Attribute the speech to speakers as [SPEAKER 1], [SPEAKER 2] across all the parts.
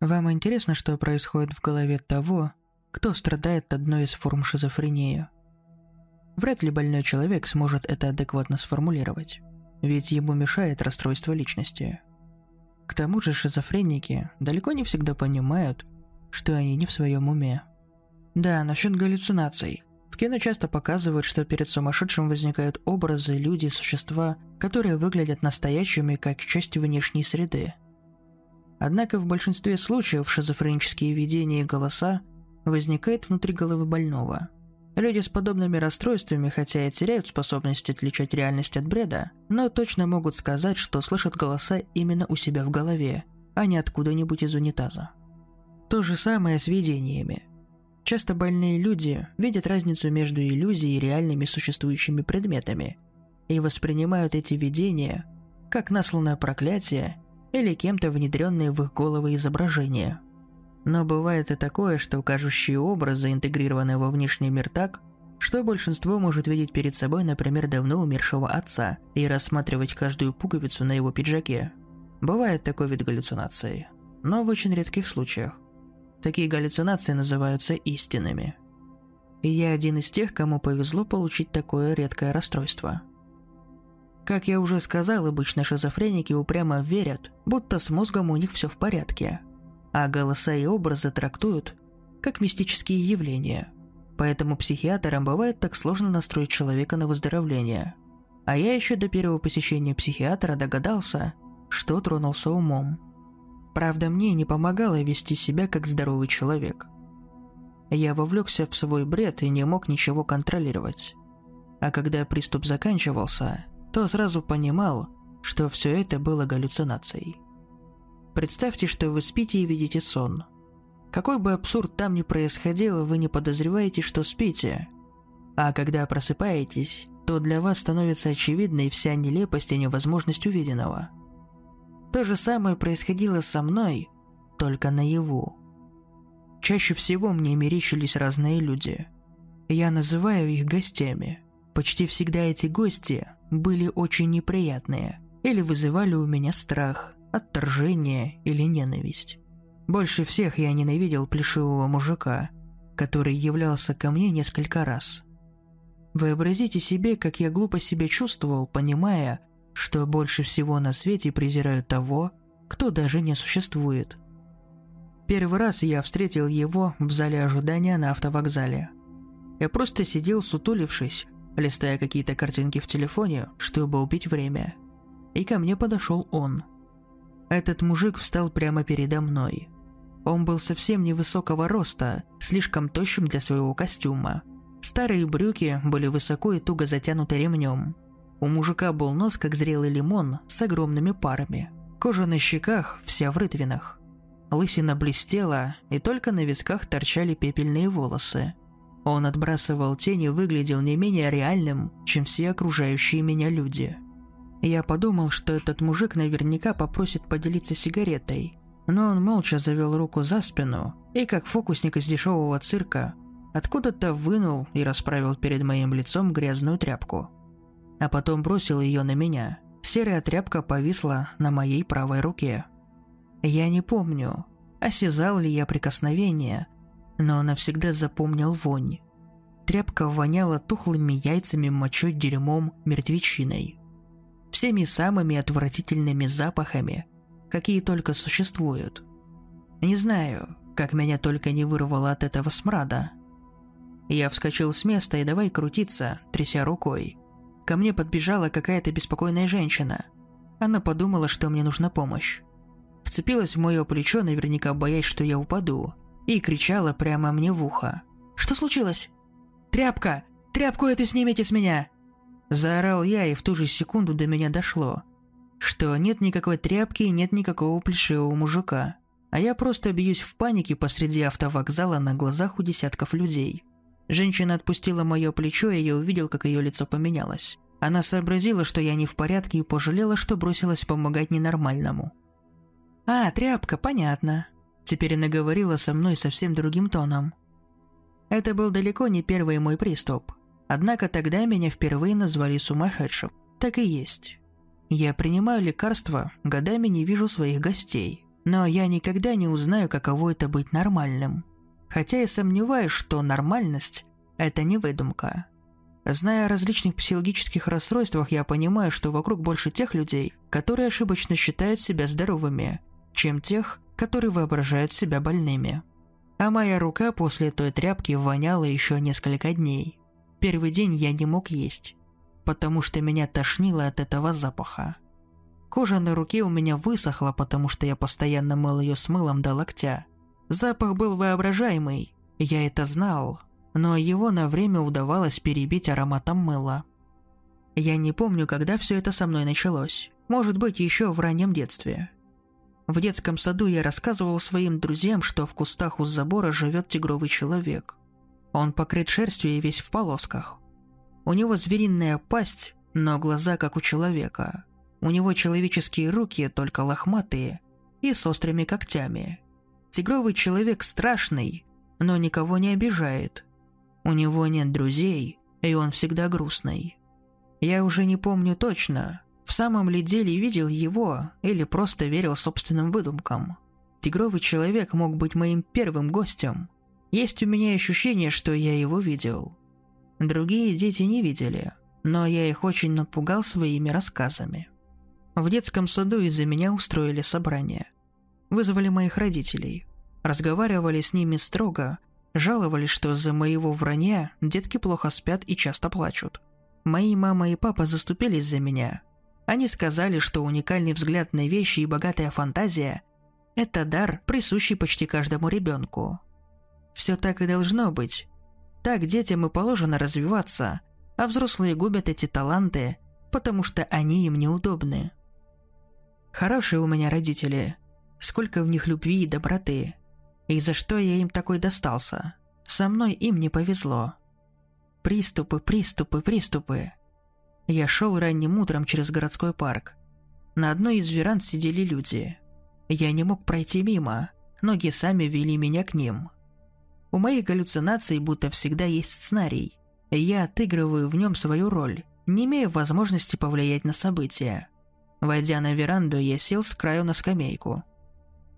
[SPEAKER 1] Вам интересно, что происходит в голове того, кто страдает одной из форм шизофрении? Вряд ли больной человек сможет это адекватно сформулировать, ведь ему мешает расстройство личности. К тому же шизофреники далеко не всегда понимают, что они не в своем уме. Да, насчет галлюцинаций. В кино часто показывают, что перед сумасшедшим возникают образы, люди, существа, которые выглядят настоящими как часть внешней среды. Однако в большинстве случаев шизофренические видения и голоса возникают внутри головы больного. Люди с подобными расстройствами, хотя и теряют способность отличать реальность от бреда, но точно могут сказать, что слышат голоса именно у себя в голове, а не откуда-нибудь из унитаза. То же самое с видениями. Часто больные люди видят разницу между иллюзией и реальными существующими предметами и воспринимают эти видения как насланное проклятие или кем-то внедренные в их головы изображения. Но бывает и такое, что кажущие образы интегрированы во внешний мир так, что большинство может видеть перед собой, например, давно умершего отца и рассматривать каждую пуговицу на его пиджаке. Бывает такой вид галлюцинации, но в очень редких случаях. Такие галлюцинации называются истинными. И я один из тех, кому повезло получить такое редкое расстройство – как я уже сказал, обычно шизофреники упрямо верят, будто с мозгом у них все в порядке, а голоса и образы трактуют как мистические явления. Поэтому психиатрам бывает так сложно настроить человека на выздоровление. А я еще до первого посещения психиатра догадался, что тронулся умом. Правда, мне не помогало вести себя как здоровый человек. Я вовлекся в свой бред и не мог ничего контролировать. А когда приступ заканчивался, то сразу понимал, что все это было галлюцинацией. Представьте, что вы спите и видите сон. Какой бы абсурд там ни происходил, вы не подозреваете, что спите. А когда просыпаетесь, то для вас становится очевидной вся нелепость и невозможность увиденного. То же самое происходило со мной, только наяву. Чаще всего мне мерещились разные люди. Я называю их гостями. Почти всегда эти гости были очень неприятные или вызывали у меня страх, отторжение или ненависть. Больше всех я ненавидел плешивого мужика, который являлся ко мне несколько раз. Вообразите себе, как я глупо себя чувствовал, понимая, что больше всего на свете презираю того, кто даже не существует. Первый раз я встретил его в зале ожидания на автовокзале. Я просто сидел сутулившись, листая какие-то картинки в телефоне, чтобы убить время. И ко мне подошел он. Этот мужик встал прямо передо мной. Он был совсем невысокого роста, слишком тощим для своего костюма. Старые брюки были высоко и туго затянуты ремнем. У мужика был нос, как зрелый лимон, с огромными парами. Кожа на щеках вся в рытвинах. Лысина блестела, и только на висках торчали пепельные волосы – он отбрасывал тень и выглядел не менее реальным, чем все окружающие меня люди. Я подумал, что этот мужик наверняка попросит поделиться сигаретой, но он молча завел руку за спину и, как фокусник из дешевого цирка, откуда-то вынул и расправил перед моим лицом грязную тряпку. А потом бросил ее на меня. Серая тряпка повисла на моей правой руке. Я не помню, осязал ли я прикосновение, но навсегда запомнил вонь. Тряпка воняла тухлыми яйцами, мочой, дерьмом, мертвечиной. Всеми самыми отвратительными запахами, какие только существуют. Не знаю, как меня только не вырвало от этого смрада. Я вскочил с места и давай крутиться, тряся рукой. Ко мне подбежала какая-то беспокойная женщина. Она подумала, что мне нужна помощь. Вцепилась в мое плечо, наверняка боясь, что я упаду – и кричала прямо мне в ухо. «Что случилось?» «Тряпка! Тряпку эту снимите с меня!» Заорал я, и в ту же секунду до меня дошло, что нет никакой тряпки и нет никакого плешивого мужика, а я просто бьюсь в панике посреди автовокзала на глазах у десятков людей. Женщина отпустила мое плечо, и я увидел, как ее лицо поменялось. Она сообразила, что я не в порядке и пожалела, что бросилась помогать ненормальному. «А, тряпка, понятно. Теперь она говорила со мной совсем другим тоном. Это был далеко не первый мой приступ. Однако тогда меня впервые назвали сумасшедшим. Так и есть. Я принимаю лекарства, годами не вижу своих гостей. Но я никогда не узнаю, каково это быть нормальным. Хотя я сомневаюсь, что нормальность – это не выдумка. Зная о различных психологических расстройствах, я понимаю, что вокруг больше тех людей, которые ошибочно считают себя здоровыми, чем тех, которые воображают себя больными. А моя рука после той тряпки воняла еще несколько дней. Первый день я не мог есть, потому что меня тошнило от этого запаха. Кожа на руке у меня высохла, потому что я постоянно мыл ее с мылом до локтя. Запах был воображаемый, я это знал, но его на время удавалось перебить ароматом мыла. Я не помню, когда все это со мной началось. Может быть, еще в раннем детстве. В детском саду я рассказывал своим друзьям, что в кустах у забора живет тигровый человек. Он покрыт шерстью и весь в полосках. У него звериная пасть, но глаза как у человека. У него человеческие руки, только лохматые и с острыми когтями. Тигровый человек страшный, но никого не обижает. У него нет друзей, и он всегда грустный. Я уже не помню точно, в самом ли деле видел его или просто верил собственным выдумкам? Тигровый человек мог быть моим первым гостем. Есть у меня ощущение, что я его видел. Другие дети не видели, но я их очень напугал своими рассказами. В детском саду из-за меня устроили собрание. Вызвали моих родителей. Разговаривали с ними строго, жаловались, что за моего вранья детки плохо спят и часто плачут. Мои мама и папа заступились за меня, они сказали, что уникальный взгляд на вещи и богатая фантазия – это дар, присущий почти каждому ребенку. Все так и должно быть. Так детям и положено развиваться, а взрослые губят эти таланты, потому что они им неудобны. Хорошие у меня родители. Сколько в них любви и доброты. И за что я им такой достался? Со мной им не повезло. Приступы, приступы, приступы. Я шел ранним утром через городской парк. На одной из веранд сидели люди. Я не мог пройти мимо, ноги сами вели меня к ним. У моих галлюцинаций будто всегда есть сценарий. Я отыгрываю в нем свою роль, не имея возможности повлиять на события. Войдя на веранду, я сел с краю на скамейку.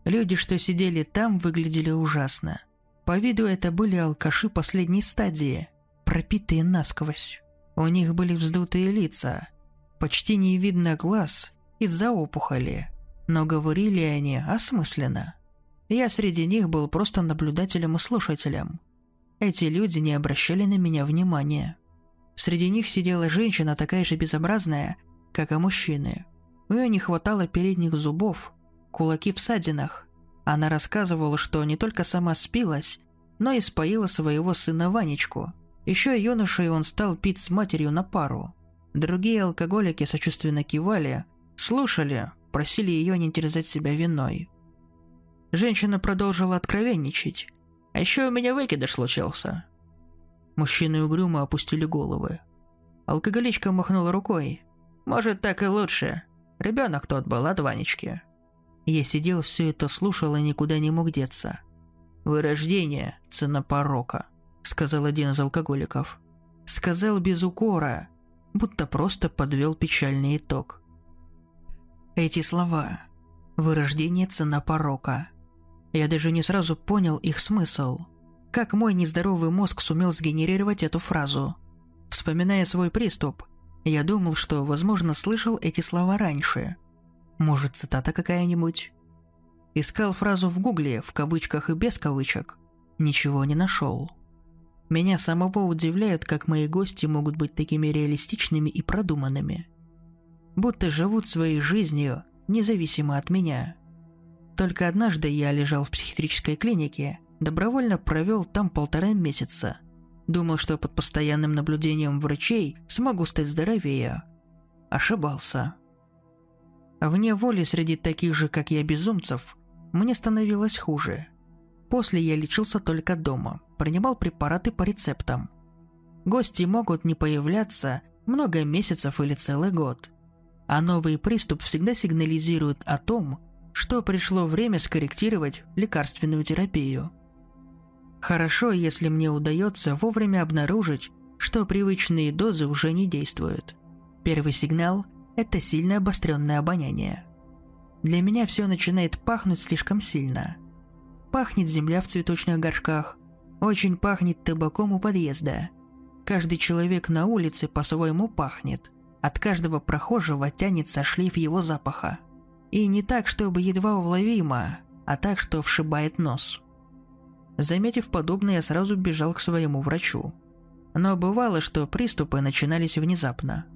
[SPEAKER 1] Люди, что сидели там, выглядели ужасно. По виду это были алкаши последней стадии, пропитые насквозь. У них были вздутые лица, почти не видно глаз из-за опухоли, но говорили они осмысленно. Я среди них был просто наблюдателем и слушателем. Эти люди не обращали на меня внимания. Среди них сидела женщина такая же безобразная, как и мужчины. У нее не хватало передних зубов, кулаки в садинах. Она рассказывала, что не только сама спилась, но и споила своего сына Ванечку – еще юношей он стал пить с матерью на пару. Другие алкоголики сочувственно кивали, слушали, просили ее не терзать себя виной. Женщина продолжила откровенничать. «А еще у меня выкидыш случился». Мужчины угрюмо опустили головы. Алкоголичка махнула рукой. «Может, так и лучше. Ребенок тот был от Ванечки». Я сидел, все это слушал и никуда не мог деться. Вырождение – цена порока сказал один из алкоголиков. Сказал без укора, будто просто подвел печальный итог. Эти слова «вырождение цена порока». Я даже не сразу понял их смысл. Как мой нездоровый мозг сумел сгенерировать эту фразу? Вспоминая свой приступ, я думал, что, возможно, слышал эти слова раньше. Может, цитата какая-нибудь? Искал фразу в гугле, в кавычках и без кавычек. Ничего не нашел. Меня самого удивляет, как мои гости могут быть такими реалистичными и продуманными. Будто живут своей жизнью, независимо от меня. Только однажды я лежал в психиатрической клинике, добровольно провел там полтора месяца. Думал, что под постоянным наблюдением врачей смогу стать здоровее. Ошибался. Вне воли среди таких же, как я, безумцев, мне становилось хуже – После я лечился только дома, принимал препараты по рецептам. Гости могут не появляться много месяцев или целый год. А новый приступ всегда сигнализирует о том, что пришло время скорректировать лекарственную терапию. Хорошо, если мне удается вовремя обнаружить, что привычные дозы уже не действуют. Первый сигнал – это сильно обостренное обоняние. Для меня все начинает пахнуть слишком сильно. Пахнет земля в цветочных горшках, очень пахнет табаком у подъезда. Каждый человек на улице по-своему пахнет. От каждого прохожего тянется шлейф его запаха. И не так, чтобы едва уловимо, а так, что вшибает нос. Заметив подобное, я сразу бежал к своему врачу. Но бывало, что приступы начинались внезапно.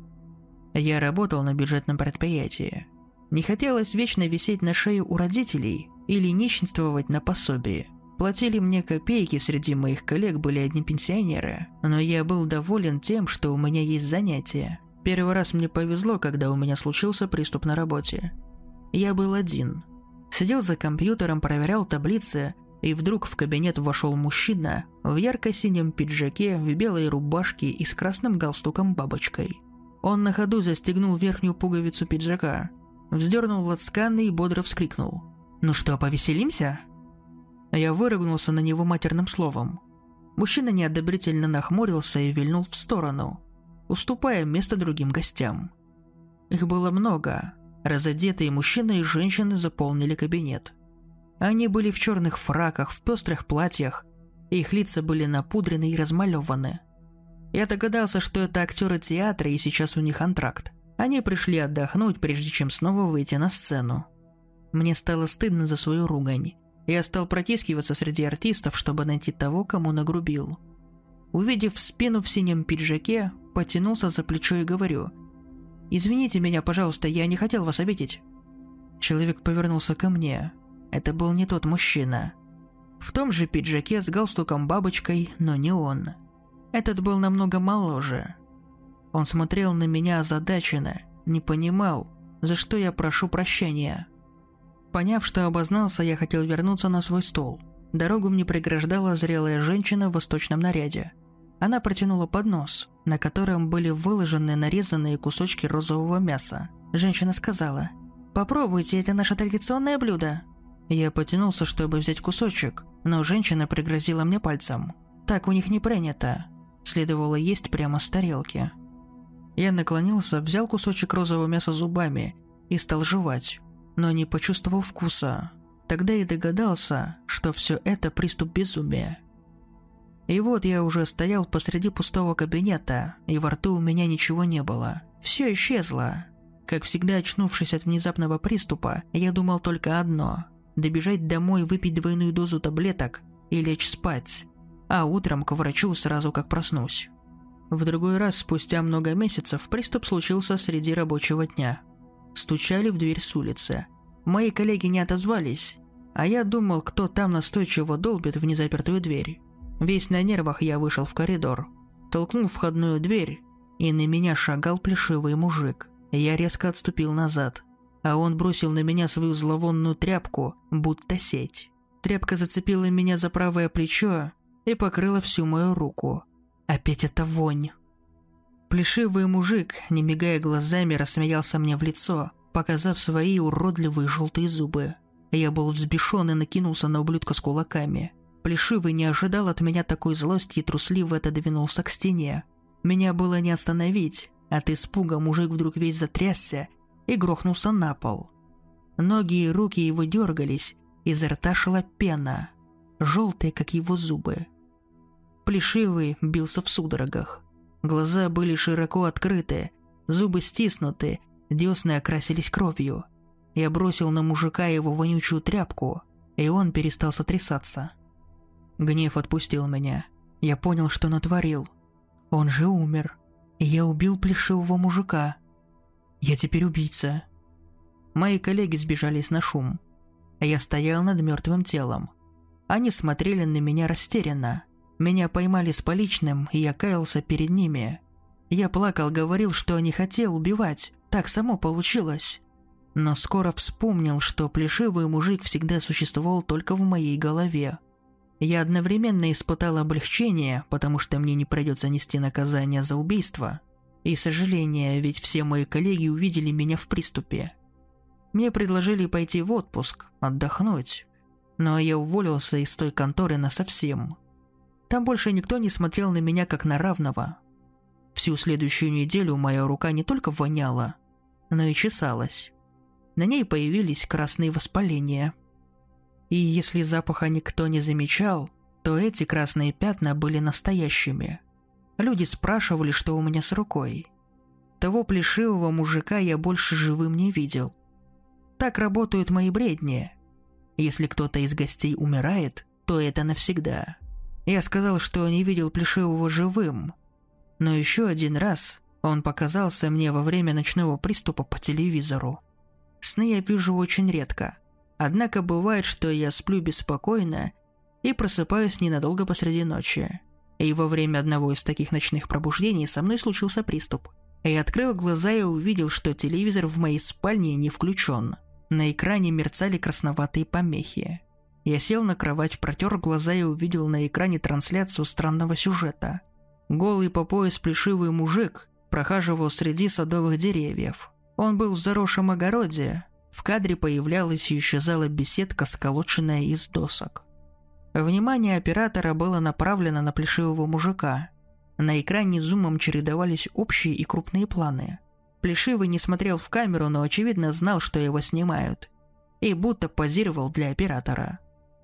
[SPEAKER 1] Я работал на бюджетном предприятии. Не хотелось вечно висеть на шее у родителей или нищенствовать на пособии. Платили мне копейки, среди моих коллег были одни пенсионеры, но я был доволен тем, что у меня есть занятия. Первый раз мне повезло, когда у меня случился приступ на работе. Я был один. Сидел за компьютером, проверял таблицы, и вдруг в кабинет вошел мужчина в ярко-синем пиджаке, в белой рубашке и с красным галстуком-бабочкой. Он на ходу застегнул верхнюю пуговицу пиджака, вздернул лацканы и бодро вскрикнул. «Ну что, повеселимся?» Я выругнулся на него матерным словом. Мужчина неодобрительно нахмурился и вильнул в сторону, уступая место другим гостям. Их было много. Разодетые мужчины и женщины заполнили кабинет – они были в черных фраках, в пестрых платьях, их лица были напудрены и размалеваны. Я догадался, что это актеры театра, и сейчас у них антракт. Они пришли отдохнуть, прежде чем снова выйти на сцену. Мне стало стыдно за свою ругань. Я стал протискиваться среди артистов, чтобы найти того, кому нагрубил. Увидев спину в синем пиджаке, потянулся за плечо и говорю. «Извините меня, пожалуйста, я не хотел вас обидеть». Человек повернулся ко мне. Это был не тот мужчина. В том же пиджаке с галстуком-бабочкой, но не он. Этот был намного моложе. Он смотрел на меня озадаченно, не понимал, за что я прошу прощения. Поняв, что обознался, я хотел вернуться на свой стол. Дорогу мне преграждала зрелая женщина в восточном наряде. Она протянула поднос, на котором были выложены нарезанные кусочки розового мяса. Женщина сказала, «Попробуйте, это наше традиционное блюдо». Я потянулся, чтобы взять кусочек, но женщина пригрозила мне пальцем. Так у них не принято. Следовало есть прямо с тарелки. Я наклонился, взял кусочек розового мяса зубами и стал жевать, но не почувствовал вкуса. Тогда и догадался, что все это приступ безумия. И вот я уже стоял посреди пустого кабинета, и во рту у меня ничего не было. Все исчезло. Как всегда, очнувшись от внезапного приступа, я думал только одно добежать домой, выпить двойную дозу таблеток и лечь спать, а утром к врачу сразу как проснусь. В другой раз, спустя много месяцев, приступ случился среди рабочего дня. Стучали в дверь с улицы. Мои коллеги не отозвались, а я думал, кто там настойчиво долбит в незапертую дверь. Весь на нервах я вышел в коридор, толкнул входную дверь, и на меня шагал плешивый мужик. Я резко отступил назад – а он бросил на меня свою зловонную тряпку, будто сеть. Тряпка зацепила меня за правое плечо и покрыла всю мою руку. Опять эта вонь. Плешивый мужик, не мигая глазами, рассмеялся мне в лицо, показав свои уродливые желтые зубы. Я был взбешен и накинулся на ублюдка с кулаками. Плешивый не ожидал от меня такой злости и трусливо отодвинулся к стене. Меня было не остановить. От испуга мужик вдруг весь затрясся и грохнулся на пол. Ноги и руки его дергались, изо рта шла пена, желтая, как его зубы. Плешивый бился в судорогах. Глаза были широко открыты, зубы стиснуты, десны окрасились кровью. Я бросил на мужика его вонючую тряпку, и он перестал сотрясаться. Гнев отпустил меня. Я понял, что натворил. Он же умер. И я убил плешивого мужика. Я теперь убийца. Мои коллеги сбежались на шум. Я стоял над мертвым телом. Они смотрели на меня растерянно. Меня поймали с поличным, и я каялся перед ними. Я плакал, говорил, что не хотел убивать. Так само получилось. Но скоро вспомнил, что плешивый мужик всегда существовал только в моей голове. Я одновременно испытал облегчение, потому что мне не придется нести наказание за убийство – и сожаление, ведь все мои коллеги увидели меня в приступе. Мне предложили пойти в отпуск, отдохнуть, но я уволился из той конторы на совсем. Там больше никто не смотрел на меня как на равного. Всю следующую неделю моя рука не только воняла, но и чесалась. на ней появились красные воспаления. И если запаха никто не замечал, то эти красные пятна были настоящими. Люди спрашивали, что у меня с рукой. Того плешивого мужика я больше живым не видел. Так работают мои бредни. Если кто-то из гостей умирает, то это навсегда. Я сказал, что не видел плешивого живым. Но еще один раз он показался мне во время ночного приступа по телевизору. Сны я вижу очень редко. Однако бывает, что я сплю беспокойно и просыпаюсь ненадолго посреди ночи. И во время одного из таких ночных пробуждений со мной случился приступ. Я открыл глаза и увидел, что телевизор в моей спальне не включен. На экране мерцали красноватые помехи. Я сел на кровать, протер глаза и увидел на экране трансляцию странного сюжета. Голый по пояс плешивый мужик прохаживал среди садовых деревьев. Он был в заросшем огороде. В кадре появлялась и исчезала беседка, сколоченная из досок. Внимание оператора было направлено на плешивого мужика. На экране зумом чередовались общие и крупные планы. Плешивый не смотрел в камеру, но очевидно знал, что его снимают. И будто позировал для оператора.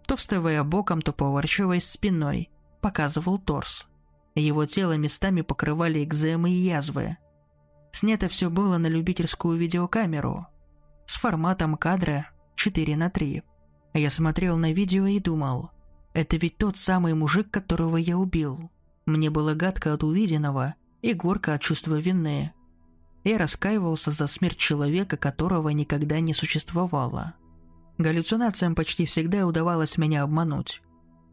[SPEAKER 1] То вставая боком, то поворачиваясь спиной, показывал торс. Его тело местами покрывали экземы и язвы. Снято все было на любительскую видеокамеру. С форматом кадра 4 на 3. Я смотрел на видео и думал – это ведь тот самый мужик, которого я убил. Мне было гадко от увиденного и горько от чувства вины. Я раскаивался за смерть человека, которого никогда не существовало. Галлюцинациям почти всегда удавалось меня обмануть.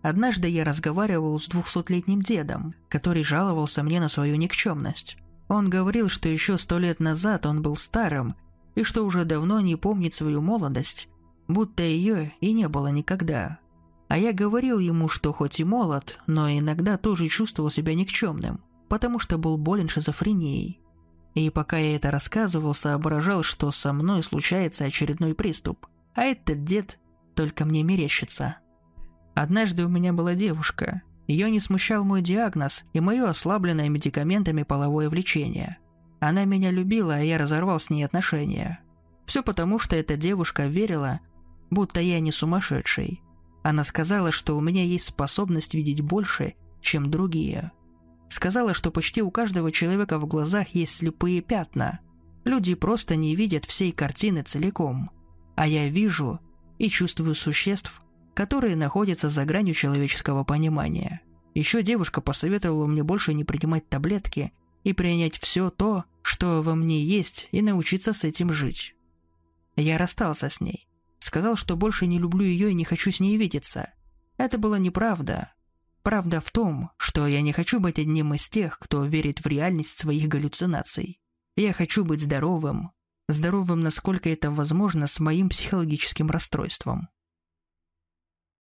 [SPEAKER 1] Однажды я разговаривал с двухсотлетним дедом, который жаловался мне на свою никчемность. Он говорил, что еще сто лет назад он был старым и что уже давно не помнит свою молодость, будто ее и не было никогда. А я говорил ему, что хоть и молод, но иногда тоже чувствовал себя никчемным, потому что был болен шизофренией. И пока я это рассказывал, соображал, что со мной случается очередной приступ, а этот дед только мне мерещится. Однажды у меня была девушка. Ее не смущал мой диагноз и мое ослабленное медикаментами половое влечение. Она меня любила, а я разорвал с ней отношения. Все потому, что эта девушка верила, будто я не сумасшедший. Она сказала, что у меня есть способность видеть больше, чем другие. Сказала, что почти у каждого человека в глазах есть слепые пятна. Люди просто не видят всей картины целиком. А я вижу и чувствую существ, которые находятся за гранью человеческого понимания. Еще девушка посоветовала мне больше не принимать таблетки и принять все то, что во мне есть, и научиться с этим жить. Я расстался с ней. Сказал, что больше не люблю ее и не хочу с ней видеться. Это была неправда. Правда в том, что я не хочу быть одним из тех, кто верит в реальность своих галлюцинаций. Я хочу быть здоровым. Здоровым, насколько это возможно, с моим психологическим расстройством.